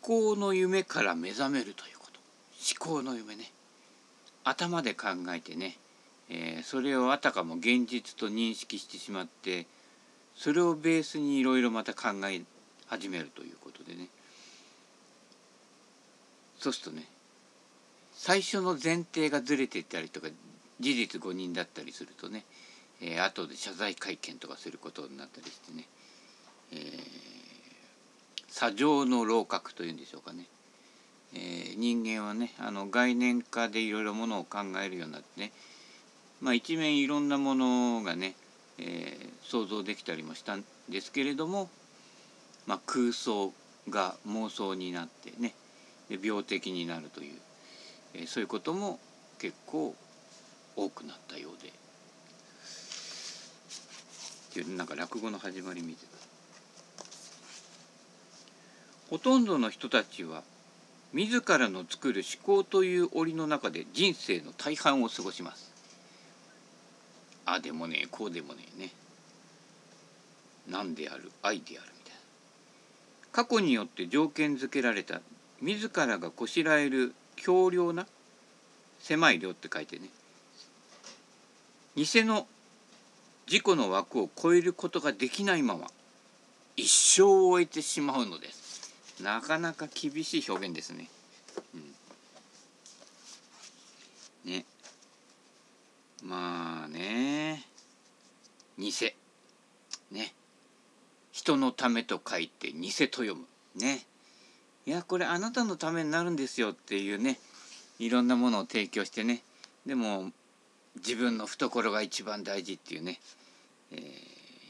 思考の夢から目覚めるということ。思考の夢ね。頭で考えてね、えー、それをあたかも現実と認識してしまってそれをベースにいろいろまた考え始めるということでね。そうするとね最初の前提がずれていったりとか事実誤認だったりするとね、えー、後で謝罪会見とかすることになったりしてね、えー、砂上の楼閣というんでしょうかね、えー、人間はねあの概念化でいろいろものを考えるようになってねまあ一面いろんなものがね、えー、想像できたりもしたんですけれども、まあ、空想が妄想になってね病的になるという、えー、そういうことも結構多くなったようでっていうなんか落語の始まりみた。ほとんどの人たちは自らの作る思考という檻の中で人生の大半を過ごします。あでもねこうでもねね。何である？愛であるみたいな。過去によって条件づけられた自らがこしらえる強量な狭い量って書いてね。偽の自己の枠を超えることができないまま一生を終えてしまうのです。なかなか厳しい表現ですね、うん、ね。まあね。偽。ね。人のためと書いて偽と読む。ね。いやこれあなたのためになるんですよっていうね。いろんなものを提供してね。でも自分の懐が一番大事っていうね、えー、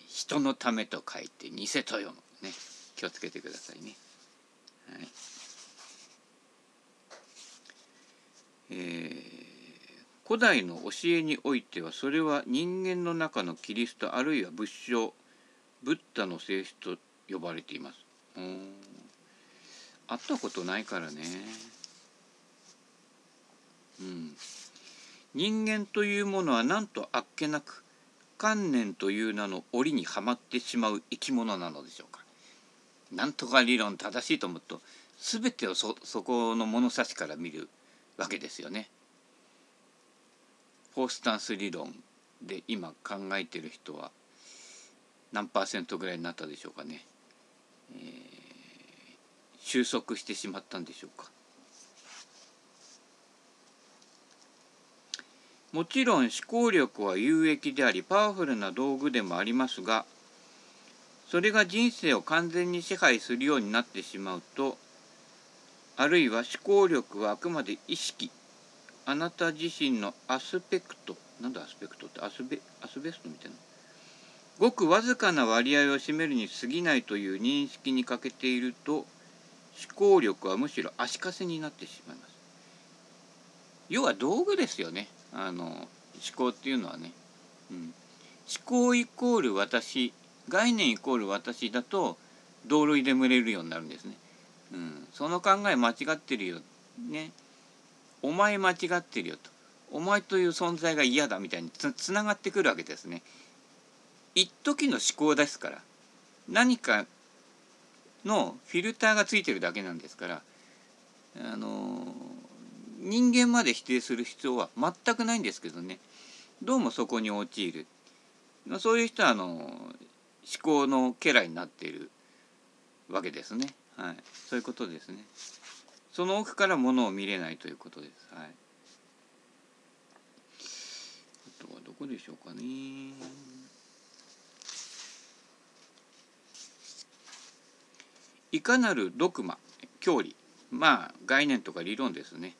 人のためと書いて偽と読む。ね。気をつけてくださいね。え、古代の教えにおいてはそれは人間の中のキリストあるいは仏性ブッダの性質と呼ばれています。うん会ったことないからね。うん。人間というものはなんとあっけなく観念という名の檻にはまってしまう生き物なのでしょうか。なんとか理論正しいと思うと全てをそそこの物差しから見るわけですよね。フォースタンス理論で今考えてる人は何パーセントぐらいになったでしょうかね。えー収束してしまったんでしょうかもちろん思考力は有益でありパワフルな道具でもありますがそれが人生を完全に支配するようになってしまうとあるいは思考力はあくまで意識あなた自身のアスペクトなんだアスペクトって？アスベアスベストみたいな。ごくわずかな割合を占めるに過ぎないという認識に欠けていると思考力はむしろ足かせになってしまいます。要は道具ですよね。あの思考っていうのはね、うん、思考イコール私概念イコール私だと同類で群れるようになるんですね、うん、その考え間違ってるよね。お前間違ってるよと。お前という存在が嫌だみたいにつながってくるわけですね。一時の思考ですから。何かのフィルターがついてるだけなんですから。あの人間まで否定する必要は全くないんですけどね。どうもそこに陥る。まそういう人はあの思考の家来になっているわけですね、はい、そういうことですね。その奥からものを見れないということです、はい、あとはどこでしょうかね。いかなるドクマ教理。まあ概念とか理論ですね。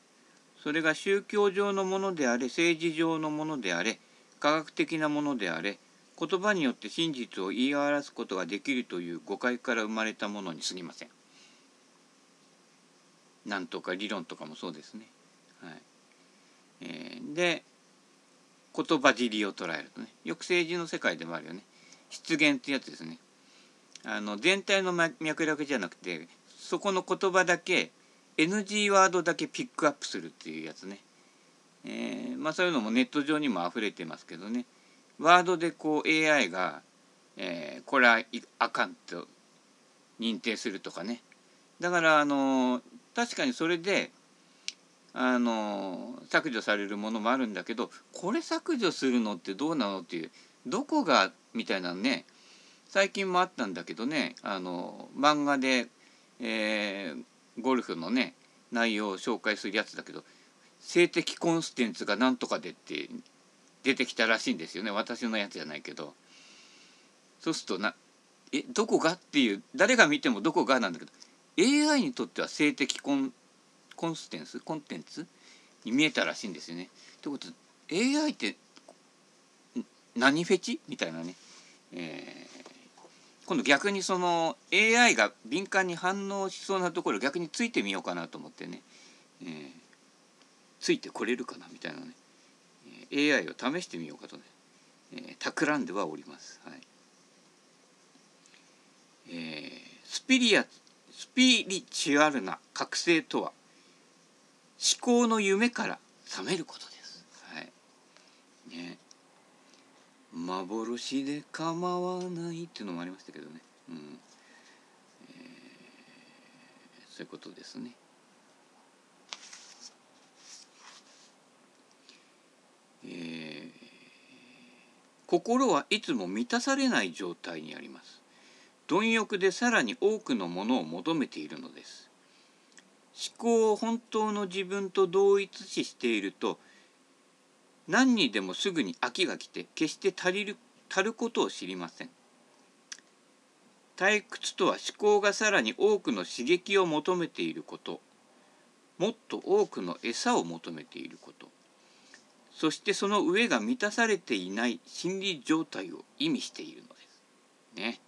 それが宗教上のものであれ政治上のものであれ科学的なものであれ言葉によって真実を言い表すことができるという誤解から生まれたものにすぎません。なんとか理論とかもそうですね。はいえー、で言葉尻を捉えるとねよく政治の世界でもあるよね失言ってやつですね。あの全体の脈絡じゃなくてそこの言葉だけ NG ワードだけピックアップするっていうやつね、えー、まあそういうのもネット上にも溢れてますけどねワードでこう AI が、えー、これはあかんと認定するとかね、だからあの確かにそれであの削除されるものもあるんだけどこれ削除するのってどうなのっていうどこがみたいなね最近もあったんだけどねあの漫画で、えー、ゴルフのね内容を紹介するやつだけど性的コンステンツが何とかでって出てきたらしいんですよね。私のやつじゃないけど。そうするとなえどこがっていう誰が見てもどこがなんだけど AI にとっては性的コンコンステンスコンテンツに見えたらしいんですよね。ということで AI って何フェチみたいなね、えー、今度逆にその AI が敏感に反応しそうなところ逆についてみようかなと思ってね、えー、ついてこれるかなみたいなね、AI を試してみようかとね、えー、企んではおります。はいえー、スピリアスピリチュアルな覚醒とは思考の夢から覚めることです。はい。ね。幻で構わないっていうのもありましたけどね。うん。えー、そういうことですね。心はいつも満たされない状態にあります。貪欲でさらに多くのものを求めているのです。思考を本当の自分と同一視していると何にでもすぐに飽きが来て決して足りる足ることを知りません退屈とは思考がさらに多くの刺激を求めていることもっと多くの餌を求めていることそしてその上が満たされていない心理状態を意味しているのです。ね。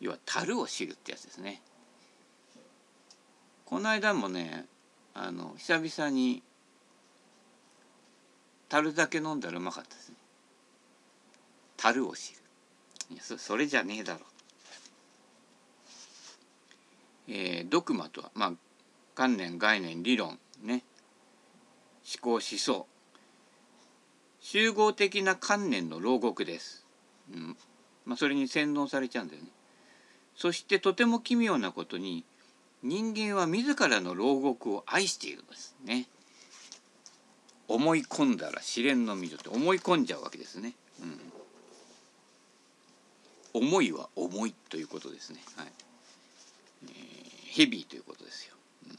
要は樽を知るってやつですね。この間もねあの久々に樽だけ飲んだらうまかったですね樽を知るいやそそれじゃねえだろえー、ドクマとはまあ観念概念理論ね思考思想集合的な観念の牢獄です、うんまあ、それに洗脳されちゃうんだよねそしてとても奇妙なことに人間は自らの牢獄を愛しているんですね。思い込んだら試練の溝って思い込んじゃうわけですね。うん、思いは重いということですね。はい。えー、ヘビーということですよ。うん、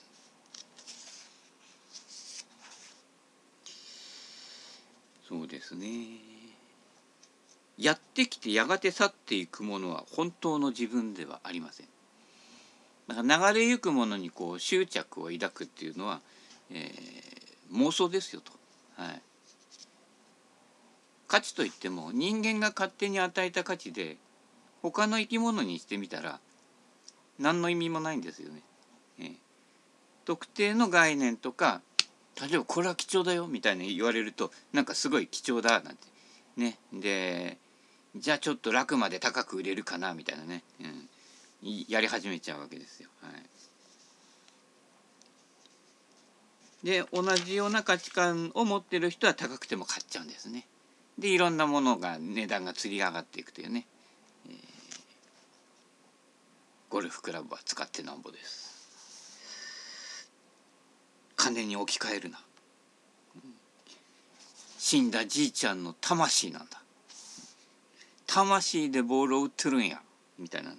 そうですね。やってきてやがて去っていくものは本当の自分ではありません。なんか流れゆくものにこう執着を抱くっていうのは、えー、妄想ですよと。はい、価値といっても人間が勝手に与えた価値で他の生き物にしてみたら何の意味もないんですよね。えー、特定の概念とか例えばこれは貴重だよみたいに言われるとなんかすごい貴重だなんて。ね。でじゃあちょっと楽まで高く売れるかなみたいなね、うん、やり始めちゃうわけですよ。はい、で同じような価値観を持ってる人は高くても買っちゃうんですね。でいろんなものが値段がつり上がっていくというね、えー、ゴルフクラブは使ってなんぼです。金に置き換えるな。死んだじいちゃんの魂なんだ。魂でボールを打ってるんや。みたいなね。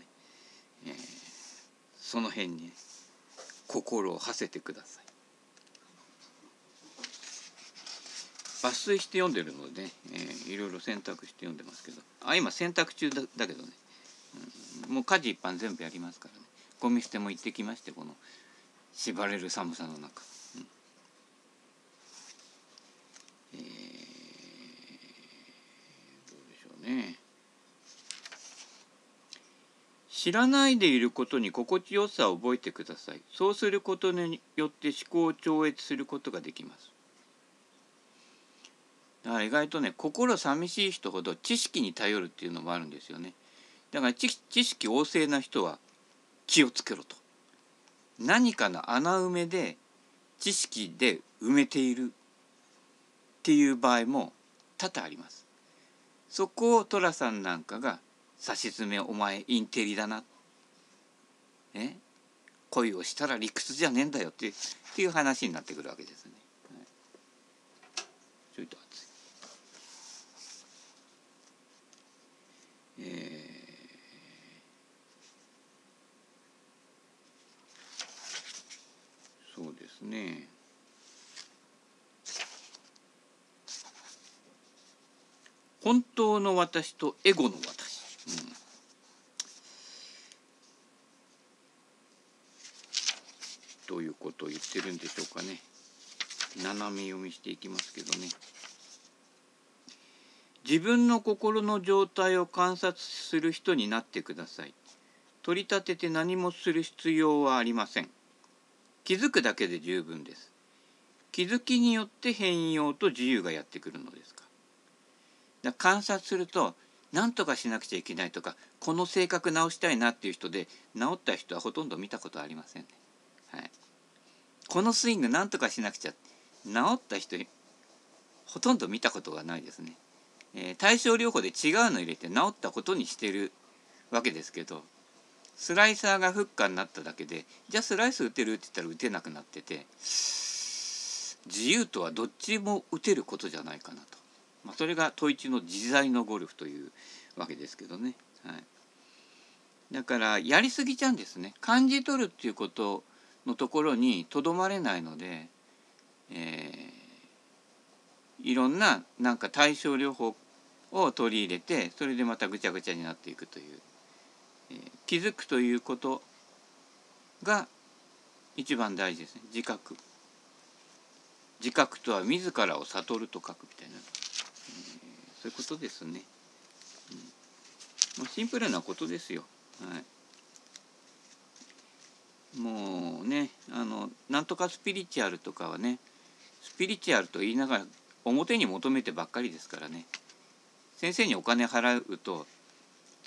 えー、その辺に心を馳せてください。抜粋して読んでるので、ね、えー、いろいろ選択して読んでますけど。あ今選択中だだけどね、うん、もう家事一般全部やりますからね。ゴミ捨ても行ってきましてこの縛れる寒さの中、うん、えー、どうでしょうね。知らないでいることに心地よさを覚えてください。そうすることによって思考を超越することができます。だから意外とね心寂しい人ほど知識に頼るっていうのもあるんですよね。だから知識旺盛な人は気をつけろと。何かの穴埋めで知識で埋めているっていう場合も多々あります。そこを寅さんなんかがさしずめお前インテリだな。え？恋をしたら理屈じゃねえんだよってっていう話になってくるわけですね。はい、ちょいと熱い。えー、そうですね。本当の私とエゴの私、うん、どういうことを言ってるんでしょうかね。斜め読みしていきますけどね。自分の心の状態を観察する人になってください。取り立てて何もする必要はありません。気づくだけで十分です。気づきによって変容と自由がやってくるのですかだ観察すると何とかしなくちゃいけないとかこの性格直したいなっていう人で治った人はほとんど見たことありませんね。はい、このスイング何とかしなくちゃ治った人ほとんど見たことがないですね。えー、対症療法で違うの入れて治ったことにしてるわけですけどスライサーがフッカーになっただけでじゃあスライス打てるって言ったら打てなくなってて自由とはどっちも打てることじゃないかなと。まあ、それが統一の自在のゴルフというわけですけどね。はい、だからやりすぎちゃうんですね。感じ取るっていうことのところにとどまれないので、えー、いろんななんか対症療法を取り入れてそれでまたぐちゃぐちゃになっていくという、えー、気づくということが一番大事ですね。自覚。自覚とは自らを悟ると書くみたいな。そういうことですね。うん、シンプルなことですよ。はい。もうね、あの、なんとかスピリチュアルとかはね、スピリチュアルと言いながら表に求めてばっかりですからね。先生にお金払うと、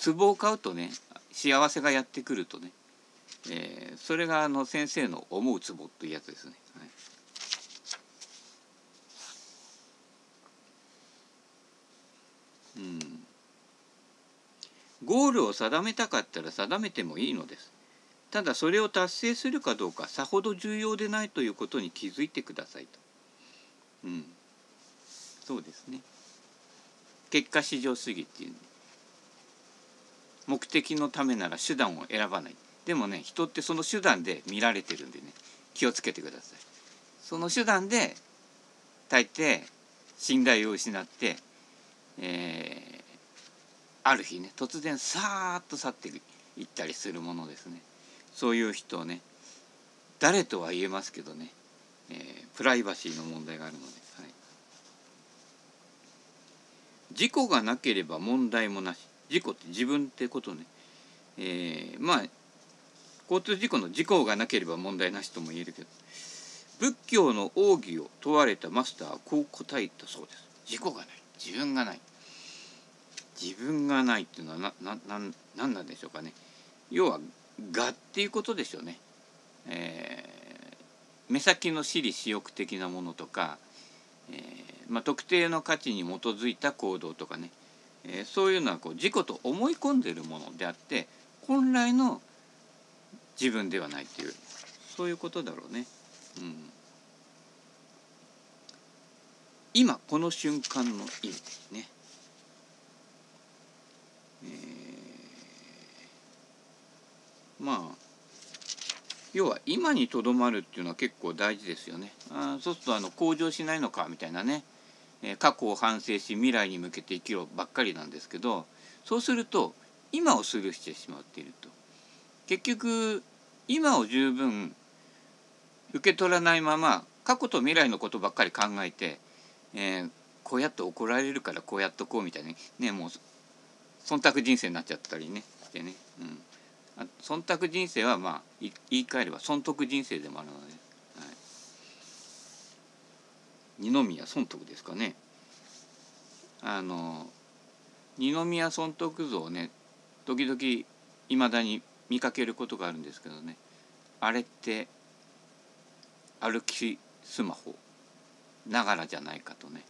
壺を買うとね、幸せがやってくるとね、えー、それがあの先生の思う壺というやつですね。はいゴールを定めたかったら定めてもいいのです。ただそれを達成するかどうかさほど重要でないということに気づいてくださいと。うん、そうですね。結果至上主義っていう、ね、目的のためなら手段を選ばない。でもね人ってその手段で見られてるんでね気をつけてください。その手段で大抵信頼を失ってえー、ある日ね突然さーっと去っていったりするものですね。そういう人をね誰とは言えますけどね、えー、プライバシーの問題があるので、はい、事故がなければ問題もなし。事故って自分ってことね、えー、まあ交通事故の事故がなければ問題なしとも言えるけど仏教の奥義を問われたマスターはこう答えたそうです。事故がない。自分がない。自分がないっていうのはななななんなんでしょうかね要は「我」っていうことでしょうね。えー、目先の私利私欲的なものとか、えーまあ、特定の価値に基づいた行動とかね、えー、そういうのはこう自己と思い込んでいるものであって本来の自分ではないっていうそういうことだろうね。うん今この瞬間の意味ですね。えー、まあ要は今にとどまるっていうのは結構大事ですよね。あそうするとあの向上しないのかみたいなね、え、過去を反省し未来に向けて生きろばっかりなんですけどそうすると今をスルーしてしまっていると結局今を十分受け取らないまま過去と未来のことばっかり考えてえー、こうやって怒られるからこうやっとこうみたいにねもう忖度人生になっちゃったりねしてね、うん、忖度人生はまあ言い換えれば損得人生でもあるので、はい、二宮損得ですかね。あの二宮損得像ね時々いまだに見かけることがあるんですけどね。あれって歩きスマホながらじゃないかとね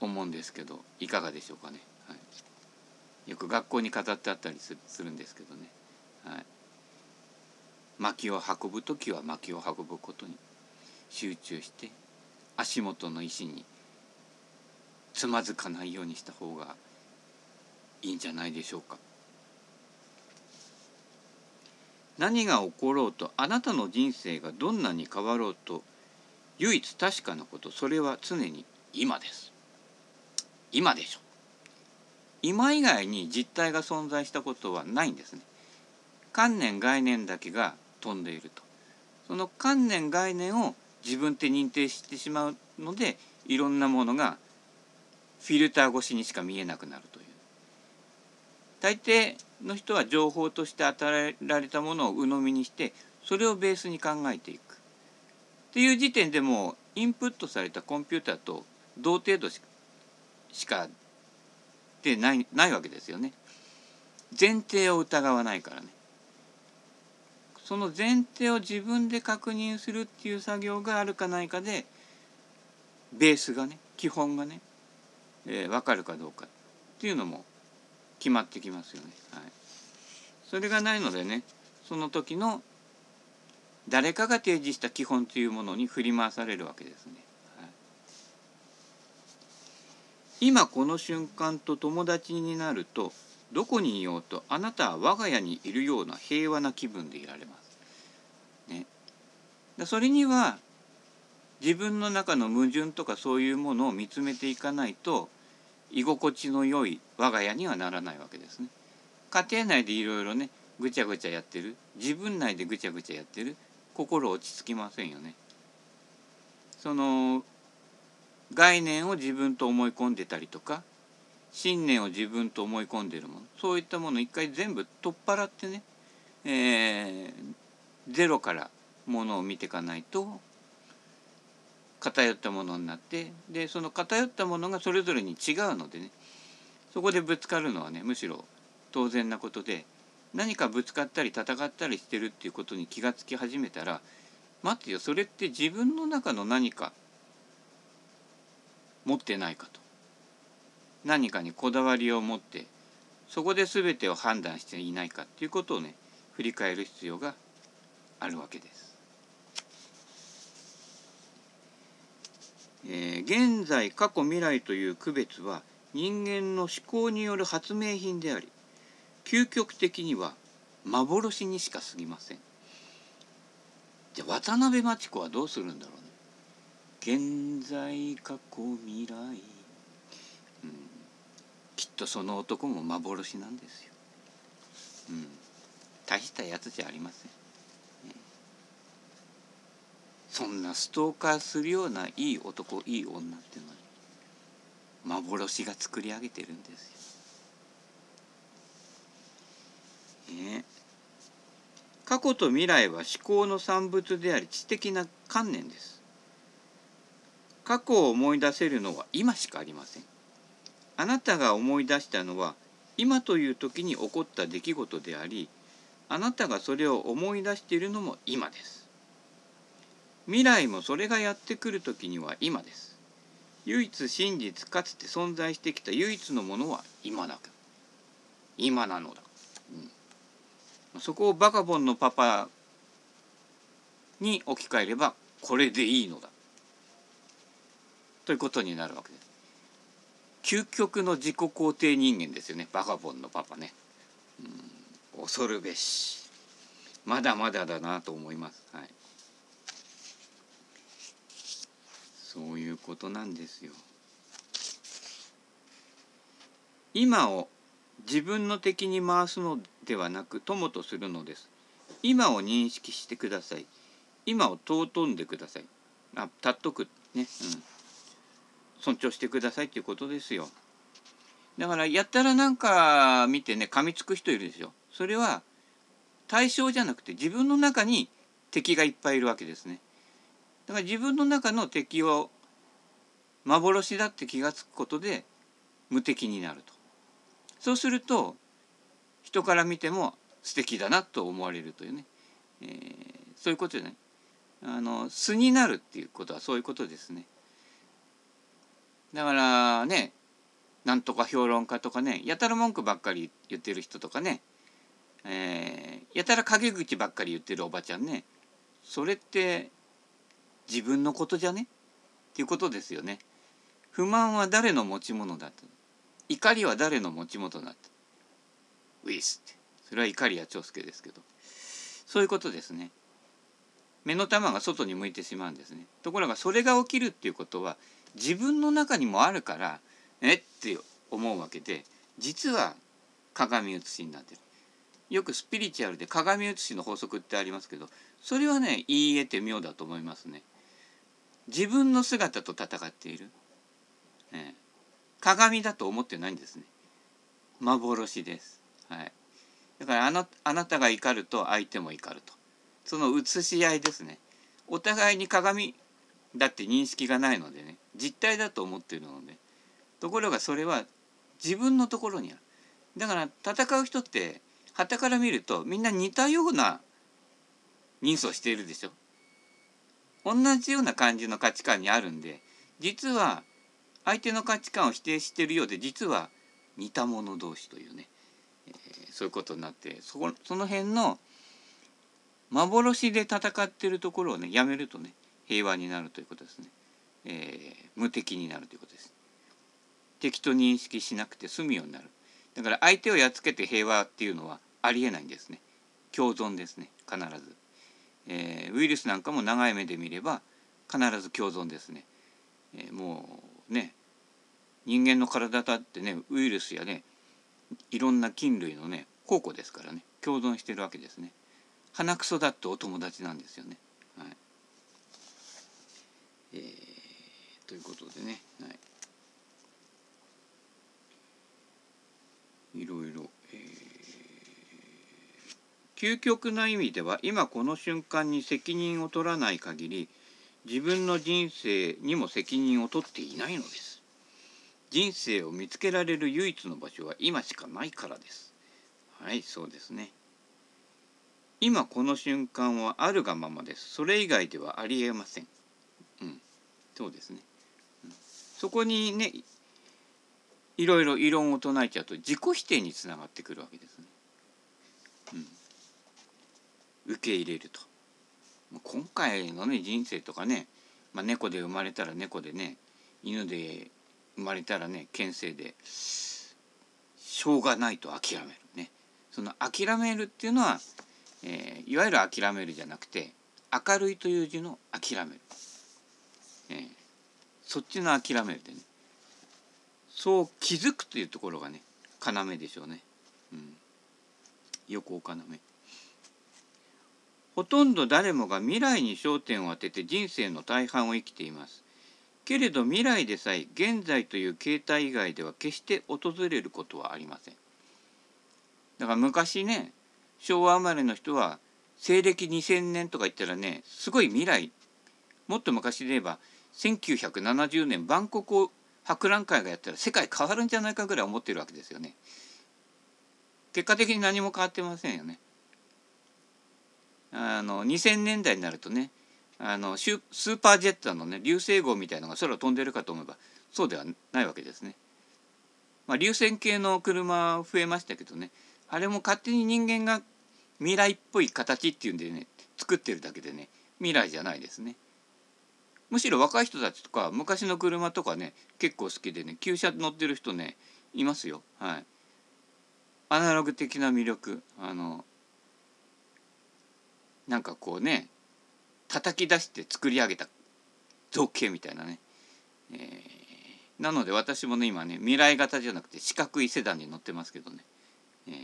思うんですけどいかがでしょうかね、よく学校に飾ってあったりするんですけどね、はい、薪を運ぶ時は薪を運ぶことに集中して足元の石につまずかないようにした方がいいんじゃないでしょうか。何が起ころうとあなたの人生がどんなに変わろうと唯一確かなことそれは常に今です。今でしょ。今以外に実体が存在したことはないんですね。観念概念だけが飛んでいると。その観念概念を自分って認定してしまうのでいろんなものがフィルター越しにしか見えなくなるという。大抵の人は情報として与えられたものを鵜呑みにしてそれをベースに考えていく。っていう時点でもインプットされたコンピューターと同程度しかでないないわけですよね。前提を疑わないからね。その前提を自分で確認するっていう作業があるかないかでベースがね基本がね、えー、分かるかどうかっていうのも決まってきますよね。はい、それがないのでねその時の誰かが提示した基本というものに振り回されるわけですね。はい、今この瞬間と友達になるとどこにいようとあなたは我が家にいるような平和な気分でいられます。ね、それには自分の中の矛盾とかそういうものを見つめていかないと居心地の良い我が家にはならないわけですね。家庭内でいろいろねぐちゃぐちゃやってる自分内でぐちゃぐちゃやってる心落ち着きませんよね。その概念を自分と思い込んでたりとか信念を自分と思い込んでるものそういったものを一回全部取っ払ってね、えー、ゼロからものを見ていかないと偏ったものになってでその偏ったものがそれぞれに違うのでねそこでぶつかるのはねむしろ当然なことで何かぶつかったり戦ったりしてるっていうことに気がつき始めたら待ってよそれって自分の中の何か持ってないかと。何かにこだわりを持ってそこで全てを判断していないかっていうことをね振り返る必要があるわけです。えー、現在過去未来という区別は人間の思考による発明品であり究極的には幻にしか過ぎません。じゃあ渡辺真知子はどうするんだろう現在過去未来、うん、きっとその男も幻なんですよ、うん、大したやつじゃありません。そんなストーカーするようないい男いい女っていうのは幻が作り上げてるんですよ。ね、過去と未来は思考の産物であり知的な観念です。過去を思い出せるのは今しかありません。あなたが思い出したのは今という時に起こった出来事でありあなたがそれを思い出しているのも今です。未来もそれがやってくる時には今です。唯一真実かつて存在してきた唯一のものは今だ今なのだ、うん、そこをバカボンのパパに置き換えればこれでいいのだ。ということになるわけです。究極の自己肯定人間ですよね。バカボンのパパね、うん、恐るべし。まだまだだなと思います。はい。そういうことなんですよ。今を自分の敵に回すのではなく友とするのです。今を認識してください。今を尊んでください。あ、たっとく。ね、うん、尊重してくださいっていうことですよ。だからやったらなんか見てね噛みつく人いるでしょ。それは対象じゃなくて自分の中に敵がいっぱいいるわけですね。だから自分の中の敵を幻だって気が付くことで無敵になるとそうすると人から見ても素敵だなと思われるというね、えー、そういうことでねあの素になるっていうことはそういうことですねだからねなんとか評論家とかねやたら文句ばっかり言ってる人とかねえー、やたら陰口ばっかり言ってるおばちゃんねそれって自分のことじゃね？っていうことですよね。不満は誰の持ち物だと怒りは誰の持ち物だとウィスってそれは怒りや長介ですけどそういうことですね。目の玉が外に向いてしまうんですね。ところがそれが起きるっていうことは自分の中にもあるからえって思うわけで実は鏡写しになってる。よくスピリチュアルで鏡写しの法則ってありますけどそれはね言い得て妙だと思いますね。自分の姿と戦っている、ね、鏡だと思ってないんですね。幻です。はい。だからあのあなたが怒ると相手も怒ると。その写し合いですね。お互いに鏡だって認識がないのでね実体だと思ってるのでところがそれは自分のところにある。だから戦う人って旗から見るとみんな似たような人相しているでしょ。同じような感じの価値観にあるんで実は相手の価値観を否定しているようで実は似た者同士というね、えー、そういうことになってそこその辺の幻で戦ってるところをねやめるとね平和になるということですね、えー、無敵になるということです。敵と認識しなくて済むようになる。だから相手をやっつけて平和っていうのはありえないんですね。共存ですね。必ず、えー、ウイルスなんかも長い目で見れば必ず共存ですね、えー、もうね人間の体だってねウイルスやねいろんな菌類のね宝庫ですからね。共存してるわけですね。鼻くそだってお友達なんですよね。はい。えー、ということでね、はい、いろいろ、えー、究極な意味では今この瞬間に責任を取らない限り自分の人生にも責任を取っていないのです。人生を見つけられる唯一の場所は今しかないからです。はい、そうですね。今この瞬間はあるがままですそれ以外ではありえませんうんそうですね、そこにねいろいろ異論を唱えちゃうと自己否定につながってくるわけですね、うん、受け入れると。今回のね人生とかね、まあ、猫で生まれたら猫でね犬で生まれたらね牽制でしょうがないと諦めるね。その諦めるっていうのはえー、いわゆる諦めるじゃなくて明るいという字の諦める、えー、そっちの諦めるでね。そう気づくというところがね要でしょうね、うん、横要。ほとんど誰もが未来に焦点を当てて人生の大半を生きています。けれど未来でさえ現在という形態以外では決して訪れることはありません。だから昔ね昭和生まれの人は西暦2000年とか言ったらねすごい未来。もっと昔で言えば1970年バンコク博覧会がやったら世界変わるんじゃないかぐらい思ってるわけですよね。結果的に何も変わってませんよね。あの2000年代になるとねあのスーパージェットのね流星号みたいのが空を飛んでるかと思えばそうではないわけですね。まあ、流線形の車増えましたけどねあれも勝手に人間が未来っぽい形っていうんでね作ってるだけでね未来じゃないですね。むしろ若い人たちとか昔の車とかね結構好きでね旧車乗ってる人ねいますよ。はい。アナログ的な魅力あのなんかこうね叩き出して作り上げた造形みたいなね、えー、なので私もね今ね未来型じゃなくて四角いセダンに乗ってますけどね、えー、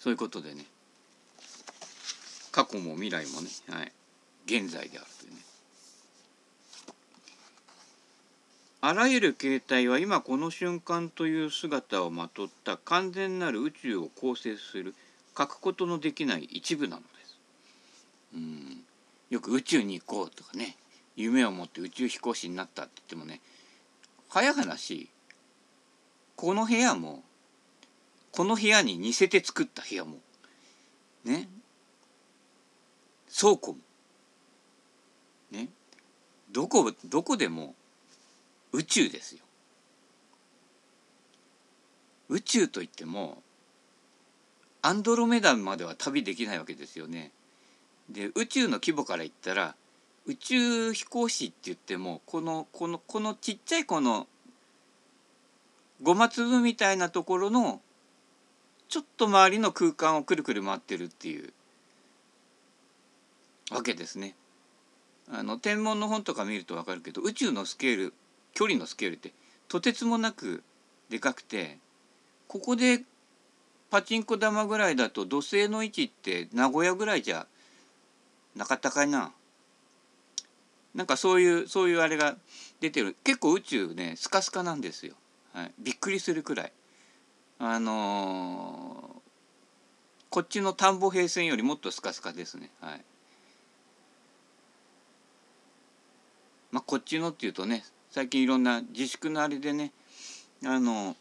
そういうことでね過去も未来もね、はい、現在であるというね。あらゆる形態は今この瞬間という姿をまとった完全なる宇宙を構成する書くことのできない一部なのです。うん。よく宇宙に行こうとかね。夢を持って宇宙飛行士になったって言ってもね。早話この部屋もこの部屋に似せて作った部屋もね。倉庫も。ねどこどこでも宇宙ですよ。宇宙といってもアンドロメダまでは旅できないわけですよね。で宇宙の規模から言ったら宇宙飛行士って言ってもこのこのこのちっちゃいこのごま粒みたいなところのちょっと周りの空間をくるくる回ってるっていうわけですね。あの天文の本とか見ると分かるけど宇宙のスケール距離のスケールってとてつもなくでかくてここでパチンコ玉ぐらいだと土星の位置って名古屋ぐらいじゃなかったかいな。なんかそういうそういうあれが出てる結構宇宙ねスカスカなんですよ。はい、びっくりするくらい。あのー、こっちの田んぼ平線よりもっとスカスカですね。はい。まあこっちのっていうとね最近いろんな自粛のあれでねあの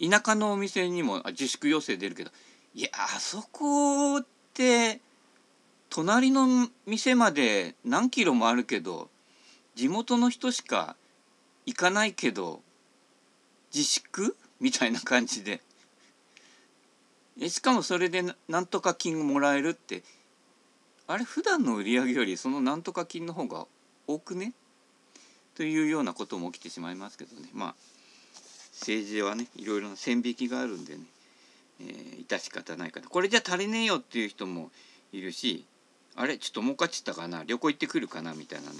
田舎のお店にも自粛要請出るけどいやあそこって隣の店まで何キロもあるけど地元の人しか行かないけど自粛？みたいな感じで。しかもそれでなんとか金もらえるってあれ普段の売り上げよりそのなんとか金の方が多くね？というようなことも起きてしまいますけどね。まあ政治はねいろいろな線引きがあるんでね、えー、致し方ないかなこれじゃ足りねえよっていう人もいるしあれちょっと儲かっちゃったかな？旅行行ってくるかな？みたいなね、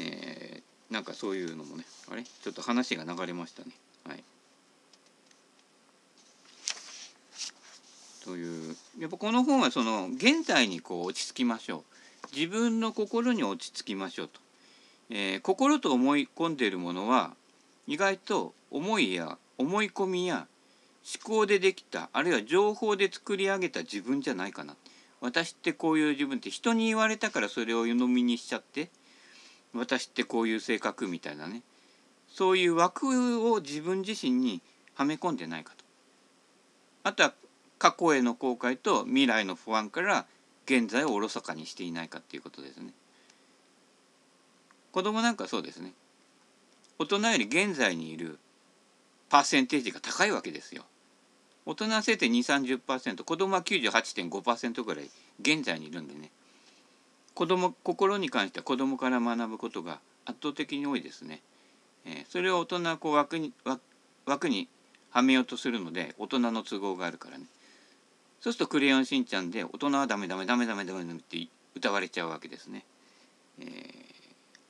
えー、なんかそういうのもねあれ？ちょっと話が流れましたね。はい。という。やっぱこの本はその現在にこう落ち着きましょう。自分の心に落ち着きましょうと、えー、心と思い込んでいるものは意外と思いや思い込みや思考でできたあるいは情報で作り上げた自分じゃないかな。私ってこういう自分って人に言われたからそれを湯飲みにしちゃって私ってこういう性格みたいなね。そういう枠を自分自身にはめ込んでないかと。あとは過去への後悔と未来の不安から現在をおろそかにしていないかっていうことですね。子供なんかそうですね。大人より現在にいるパーセンテージが高いわけですよ。大人はせいぜい2 3 0子供は98.5%ぐらい現在にいるんでね子供心に関しては子供から学ぶことが圧倒的に多いですね。えー、それを大人はこう枠に枠にはめようとするので大人の都合があるからね。そうすると「クレヨンしんちゃん」で大人はダメダメダメダメダメって歌われちゃうわけですね。えー、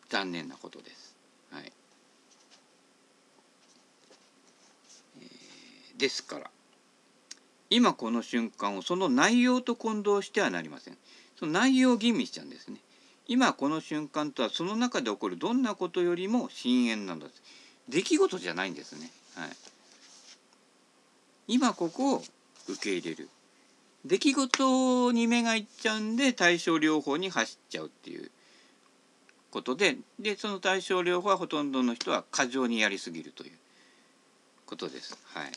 残念なことです。はい。えー、ですから今この瞬間をその内容と混同してはなりません。その内容を吟味しちゃうんですね。今この瞬間とはその中で起こるどんなことよりも深淵なんです。出来事じゃないんですね。はい。今ここを受け入れる。出来事に目がいっちゃうんで対症療法に走っちゃうっていうことででその対症療法はほとんどの人は過剰にやりすぎるということです。はい